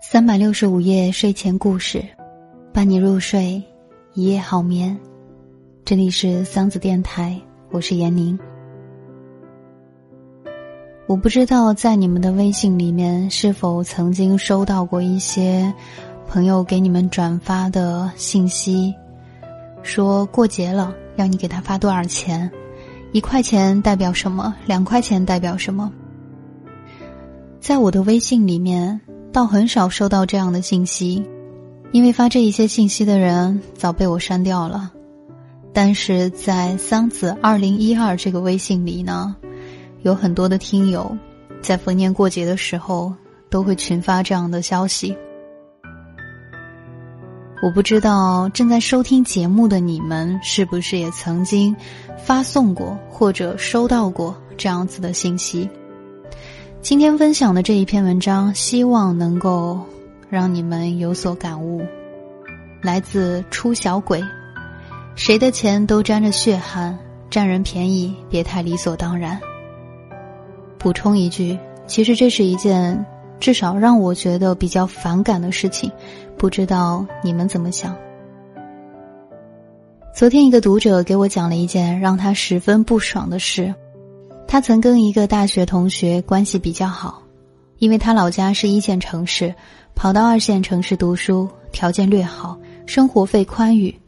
三百六十五夜睡前故事，伴你入睡，一夜好眠。这里是桑子电台，我是闫宁。我不知道在你们的微信里面是否曾经收到过一些朋友给你们转发的信息，说过节了要你给他发多少钱，一块钱代表什么，两块钱代表什么。在我的微信里面，倒很少收到这样的信息，因为发这一些信息的人早被我删掉了。但是在桑子二零一二这个微信里呢，有很多的听友，在逢年过节的时候都会群发这样的消息。我不知道正在收听节目的你们是不是也曾经发送过或者收到过这样子的信息。今天分享的这一篇文章，希望能够让你们有所感悟，来自出小鬼。谁的钱都沾着血汗，占人便宜别太理所当然。补充一句，其实这是一件至少让我觉得比较反感的事情，不知道你们怎么想？昨天一个读者给我讲了一件让他十分不爽的事，他曾跟一个大学同学关系比较好，因为他老家是一线城市，跑到二线城市读书，条件略好，生活费宽裕。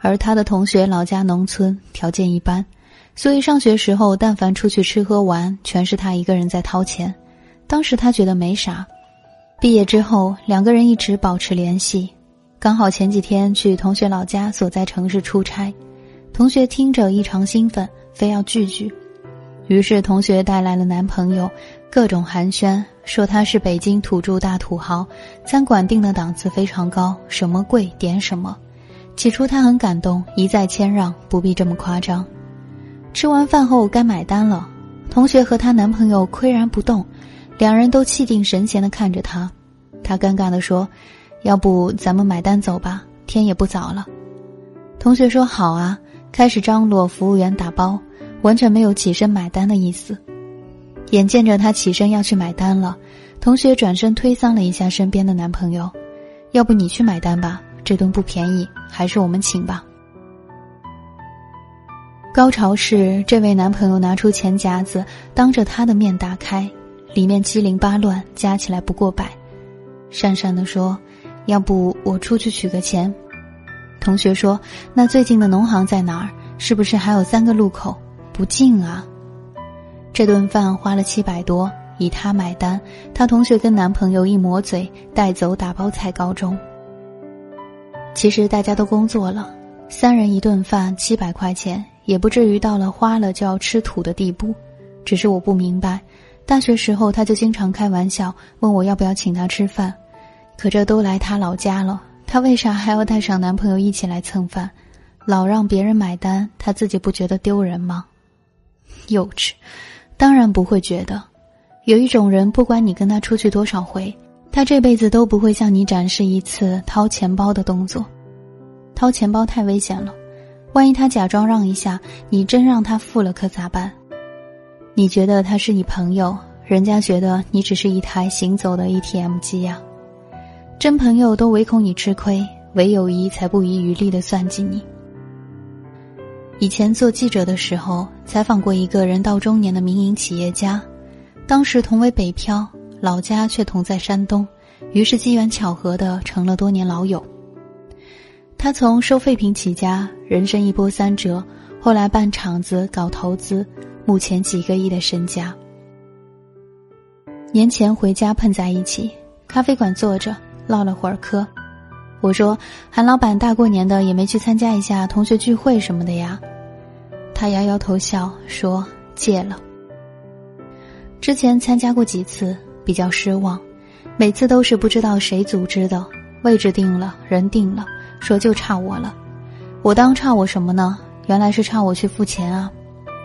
而他的同学老家农村，条件一般，所以上学时候，但凡出去吃喝玩，全是他一个人在掏钱。当时他觉得没啥。毕业之后，两个人一直保持联系。刚好前几天去同学老家所在城市出差，同学听着异常兴奋，非要聚聚。于是同学带来了男朋友，各种寒暄，说他是北京土著大土豪，餐馆订的档次非常高，什么贵点什么。起初他很感动，一再谦让，不必这么夸张。吃完饭后该买单了，同学和她男朋友岿然不动，两人都气定神闲的看着他，他尴尬的说：“要不咱们买单走吧，天也不早了。”同学说：“好啊。”开始张罗服务员打包，完全没有起身买单的意思。眼见着他起身要去买单了，同学转身推搡了一下身边的男朋友：“要不你去买单吧。”这顿不便宜，还是我们请吧。高潮是这位男朋友拿出钱夹子，当着她的面打开，里面七零八乱，加起来不过百。讪讪的说：“要不我出去取个钱？”同学说：“那最近的农行在哪儿？是不是还有三个路口？不近啊。”这顿饭花了七百多，以她买单。她同学跟男朋友一抹嘴，带走打包菜告终。其实大家都工作了，三人一顿饭七百块钱，也不至于到了花了就要吃土的地步。只是我不明白，大学时候他就经常开玩笑问我要不要请他吃饭，可这都来他老家了，他为啥还要带上男朋友一起来蹭饭？老让别人买单，他自己不觉得丢人吗？幼稚，当然不会觉得。有一种人，不管你跟他出去多少回。他这辈子都不会向你展示一次掏钱包的动作，掏钱包太危险了，万一他假装让一下，你真让他付了可咋办？你觉得他是你朋友，人家觉得你只是一台行走的 ATM 机呀。真朋友都唯恐你吃亏，唯友谊才不遗余力的算计你。以前做记者的时候，采访过一个人到中年的民营企业家，当时同为北漂，老家却同在山东，于是机缘巧合的成了多年老友。他从收废品起家，人生一波三折，后来办厂子、搞投资，目前几个亿的身家。年前回家碰在一起，咖啡馆坐着唠了会儿嗑。我说：“韩老板大过年的也没去参加一下同学聚会什么的呀？”他摇摇头笑说：“戒了。之前参加过几次，比较失望，每次都是不知道谁组织的，位置定了，人定了，说就差我了。我当差我什么呢？原来是差我去付钱啊！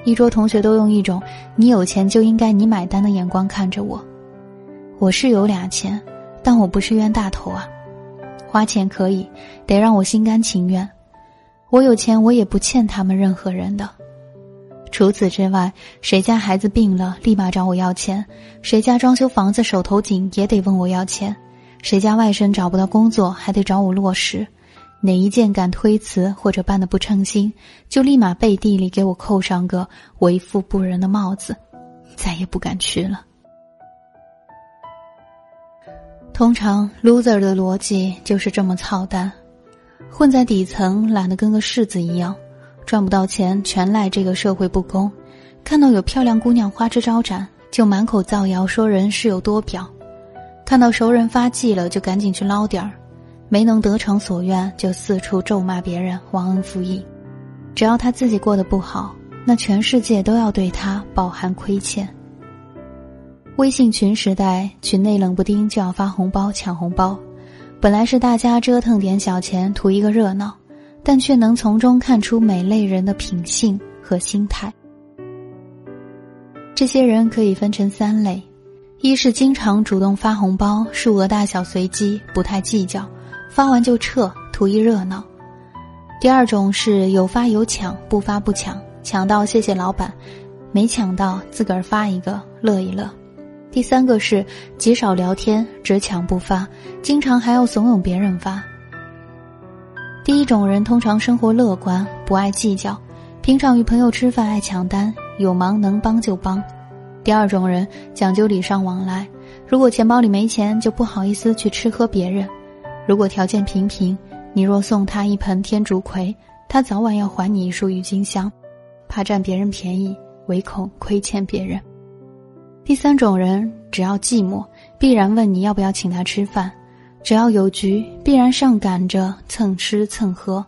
一桌同学都用一种‘你有钱就应该你买单’的眼光看着我。我是有俩钱，但我不是冤大头啊。”花钱可以，得让我心甘情愿。我有钱，我也不欠他们任何人的。除此之外，谁家孩子病了，立马找我要钱；谁家装修房子手头紧，也得问我要钱；谁家外甥找不到工作，还得找我落实。哪一件敢推辞或者办的不称心，就立马背地里给我扣上个为富不仁的帽子，再也不敢去了。通常，loser 的逻辑就是这么操蛋，混在底层，懒得跟个柿子一样，赚不到钱全赖这个社会不公。看到有漂亮姑娘花枝招展，就满口造谣说人是有多婊；看到熟人发迹了，就赶紧去捞点儿；没能得偿所愿，就四处咒骂别人忘恩负义。只要他自己过得不好，那全世界都要对他饱含亏欠。微信群时代，群内冷不丁就要发红包抢红包，本来是大家折腾点小钱图一个热闹，但却能从中看出每类人的品性和心态。这些人可以分成三类：一是经常主动发红包，数额大小随机，不太计较，发完就撤，图一热闹；第二种是有发有抢，不发不抢，抢到谢谢老板，没抢到自个儿发一个乐一乐。第三个是极少聊天，只抢不发，经常还要怂恿别人发。第一种人通常生活乐观，不爱计较，平常与朋友吃饭爱抢单，有忙能帮就帮。第二种人讲究礼尚往来，如果钱包里没钱，就不好意思去吃喝别人。如果条件平平，你若送他一盆天竺葵，他早晚要还你一束郁金香，怕占别人便宜，唯恐亏欠别人。第三种人，只要寂寞，必然问你要不要请他吃饭；只要有局，必然上赶着蹭吃蹭喝；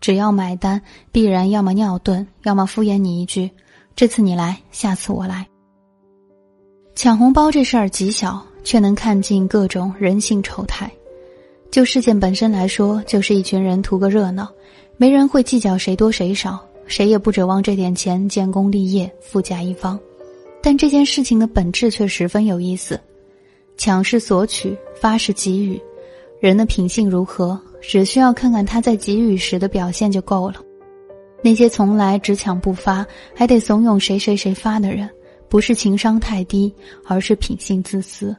只要买单，必然要么尿遁，要么敷衍你一句：“这次你来，下次我来。”抢红包这事儿极小，却能看尽各种人性丑态。就事件本身来说，就是一群人图个热闹，没人会计较谁多谁少，谁也不指望这点钱建功立业、富甲一方。但这件事情的本质却十分有意思，抢是索取，发是给予，人的品性如何，只需要看看他在给予时的表现就够了。那些从来只抢不发，还得怂恿谁谁谁发的人，不是情商太低，而是品性自私。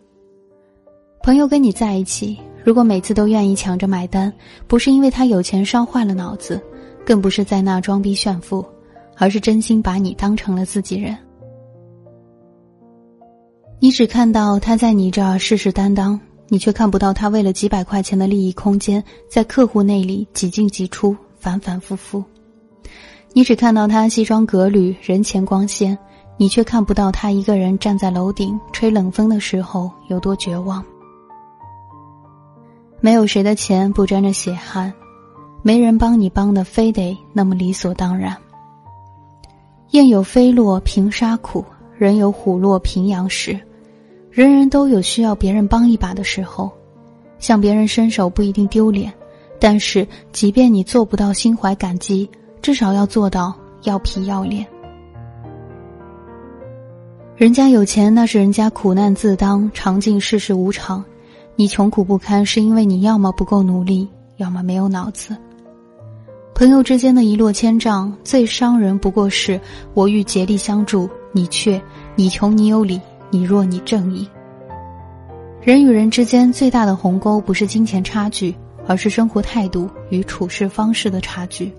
朋友跟你在一起，如果每次都愿意抢着买单，不是因为他有钱烧坏了脑子，更不是在那装逼炫富，而是真心把你当成了自己人。你只看到他在你这儿事事担当，你却看不到他为了几百块钱的利益空间，在客户那里几进几出，反反复复。你只看到他西装革履，人前光鲜，你却看不到他一个人站在楼顶吹冷风的时候有多绝望。没有谁的钱不沾着血汗，没人帮你帮的非得那么理所当然。雁有飞落平沙苦，人有虎落平阳时。人人都有需要别人帮一把的时候，向别人伸手不一定丢脸，但是即便你做不到心怀感激，至少要做到要皮要脸。人家有钱那是人家苦难自当，尝尽世事无常；你穷苦不堪，是因为你要么不够努力，要么没有脑子。朋友之间的一落千丈，最伤人不过是我欲竭力相助，你却你穷你有理。你弱你正义，人与人之间最大的鸿沟不是金钱差距，而是生活态度与处事方式的差距。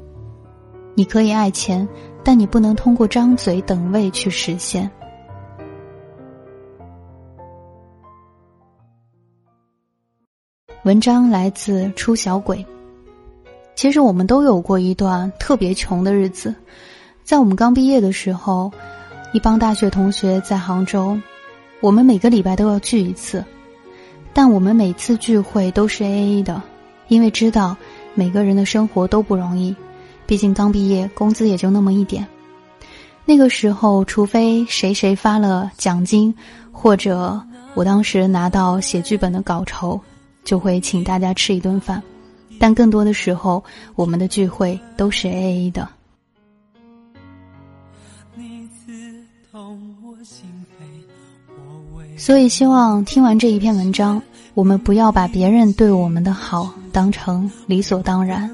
你可以爱钱，但你不能通过张嘴等位去实现。文章来自出小鬼。其实我们都有过一段特别穷的日子，在我们刚毕业的时候，一帮大学同学在杭州，我们每个礼拜都要聚一次，但我们每次聚会都是 A A 的，因为知道每个人的生活都不容易，毕竟刚毕业，工资也就那么一点。那个时候，除非谁谁发了奖金，或者我当时拿到写剧本的稿酬。就会请大家吃一顿饭，但更多的时候，我们的聚会都是 A A 的。所以，希望听完这一篇文章，我们不要把别人对我们的好当成理所当然，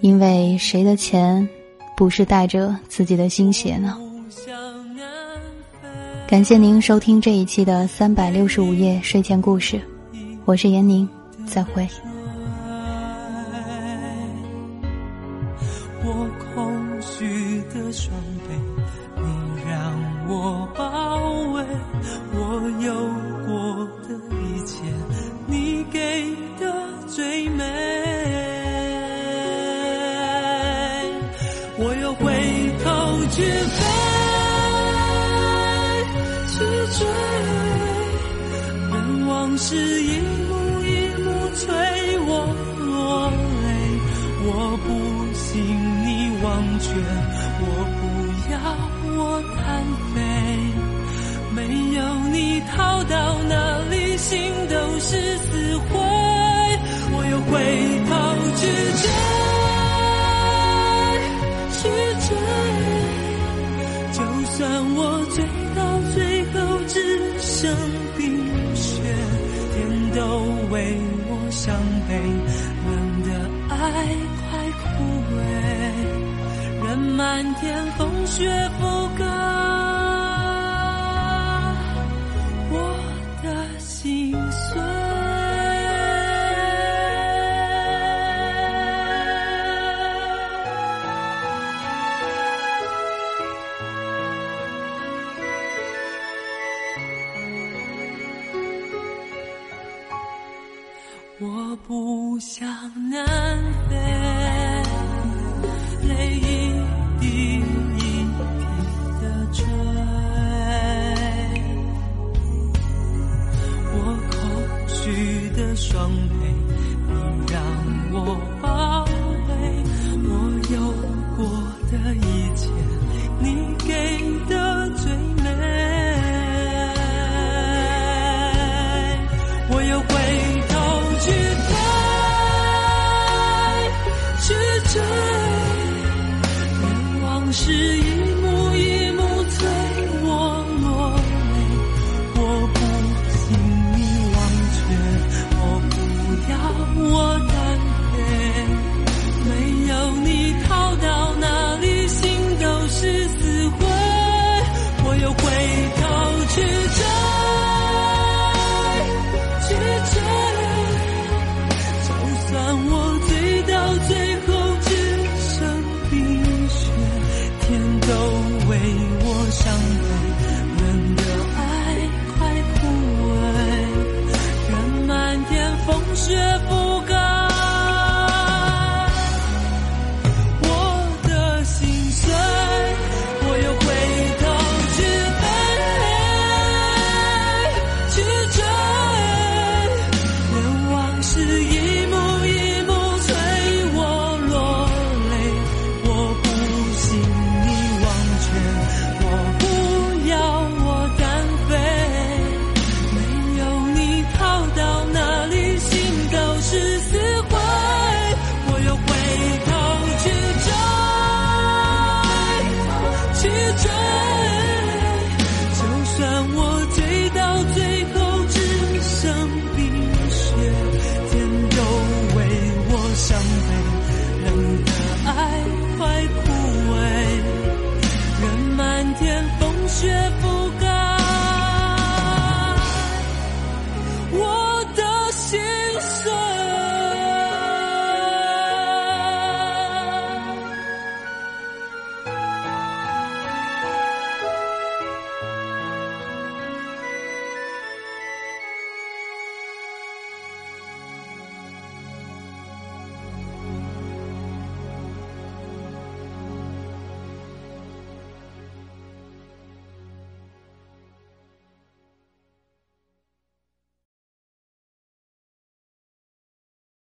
因为谁的钱不是带着自己的心血呢？感谢您收听这一期的三百六十五夜睡前故事，我是闫宁，再会。让我醉到最后只剩冰雪。天都为我伤悲，冷的爱快枯萎，任漫天风雪风不想南飞，泪一滴一滴的坠。我空虚的双臂，你让我包围。我有过的一切，你给的去追，去追，就算我醉到最后只剩冰雪，天都为我。伤悲，冷的爱快枯萎，任漫天风雪。